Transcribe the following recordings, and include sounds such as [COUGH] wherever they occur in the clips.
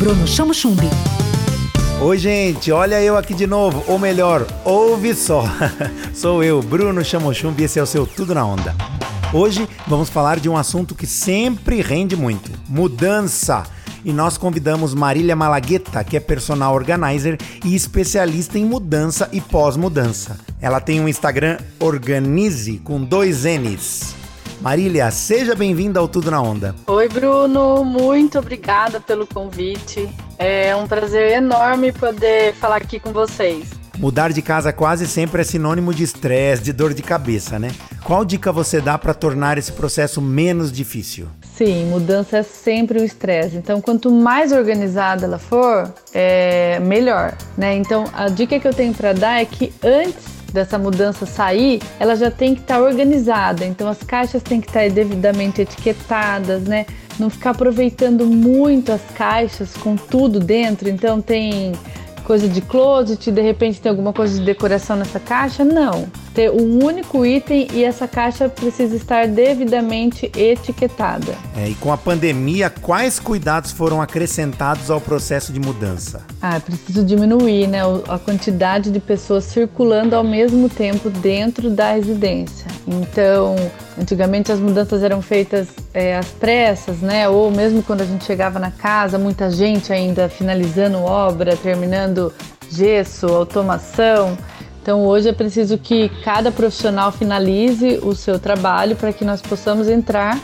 Bruno Chamo Chumbi. Oi, gente, olha eu aqui de novo, ou melhor, ouve só. [LAUGHS] Sou eu, Bruno Chamochumbi, e esse é o seu Tudo na Onda. Hoje vamos falar de um assunto que sempre rende muito: mudança. E nós convidamos Marília Malagueta, que é personal organizer e especialista em mudança e pós-mudança. Ela tem um Instagram Organize com dois N's. Marília, seja bem-vinda ao Tudo na Onda. Oi, Bruno, muito obrigada pelo convite. É um prazer enorme poder falar aqui com vocês. Mudar de casa quase sempre é sinônimo de estresse, de dor de cabeça, né? Qual dica você dá para tornar esse processo menos difícil? Sim, mudança é sempre o estresse. Então, quanto mais organizada ela for, é melhor, né? Então, a dica que eu tenho para dar é que antes dessa mudança sair, ela já tem que estar tá organizada. Então as caixas têm que estar tá devidamente etiquetadas, né? Não ficar aproveitando muito as caixas com tudo dentro. Então tem coisa de closet, de repente tem alguma coisa de decoração nessa caixa? Não ter um único item e essa caixa precisa estar devidamente etiquetada. É, e com a pandemia, quais cuidados foram acrescentados ao processo de mudança? Ah, é preciso diminuir né, a quantidade de pessoas circulando ao mesmo tempo dentro da residência. Então, antigamente as mudanças eram feitas é, às pressas, né? Ou mesmo quando a gente chegava na casa, muita gente ainda finalizando obra, terminando gesso, automação. Então hoje é preciso que cada profissional finalize o seu trabalho para que nós possamos entrar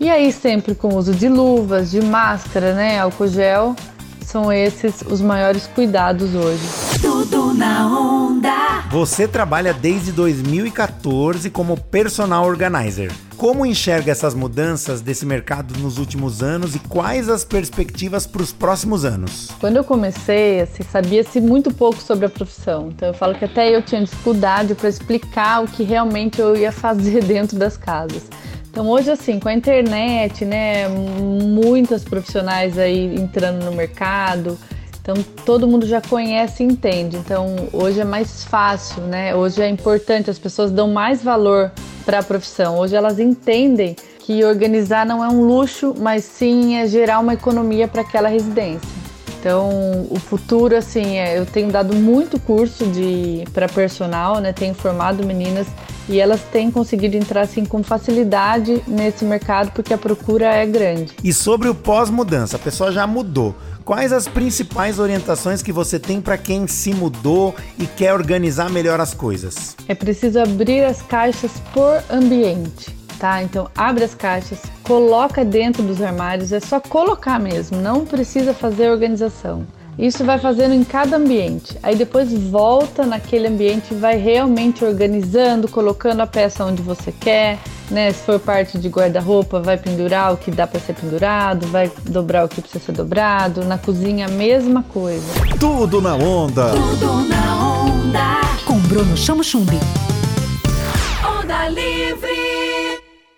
e aí sempre com o uso de luvas, de máscara, né, álcool gel, são esses os maiores cuidados hoje. Tudo na onda. Você trabalha desde 2014 como personal organizer. Como enxerga essas mudanças desse mercado nos últimos anos e quais as perspectivas para os próximos anos? Quando eu comecei, assim, sabia-se muito pouco sobre a profissão. Então eu falo que até eu tinha dificuldade para explicar o que realmente eu ia fazer [LAUGHS] dentro das casas. Então hoje assim, com a internet, né, muitas profissionais aí entrando no mercado, então todo mundo já conhece e entende. Então hoje é mais fácil, né? Hoje é importante, as pessoas dão mais valor para a profissão. Hoje elas entendem que organizar não é um luxo, mas sim é gerar uma economia para aquela residência. Então, o futuro, assim, é, eu tenho dado muito curso de para personal, né? Tenho formado meninas e elas têm conseguido entrar assim com facilidade nesse mercado porque a procura é grande. E sobre o pós-mudança, a pessoa já mudou. Quais as principais orientações que você tem para quem se mudou e quer organizar melhor as coisas? É preciso abrir as caixas por ambiente. Tá? Então abre as caixas, coloca dentro dos armários, é só colocar mesmo, não precisa fazer organização. Isso vai fazendo em cada ambiente. Aí depois volta naquele ambiente e vai realmente organizando, colocando a peça onde você quer, né? Se for parte de guarda-roupa, vai pendurar o que dá para ser pendurado, vai dobrar o que precisa ser dobrado. Na cozinha, a mesma coisa. Tudo na onda. Tudo na onda. Com Bruno Chamo Chumbi. Onda Livre.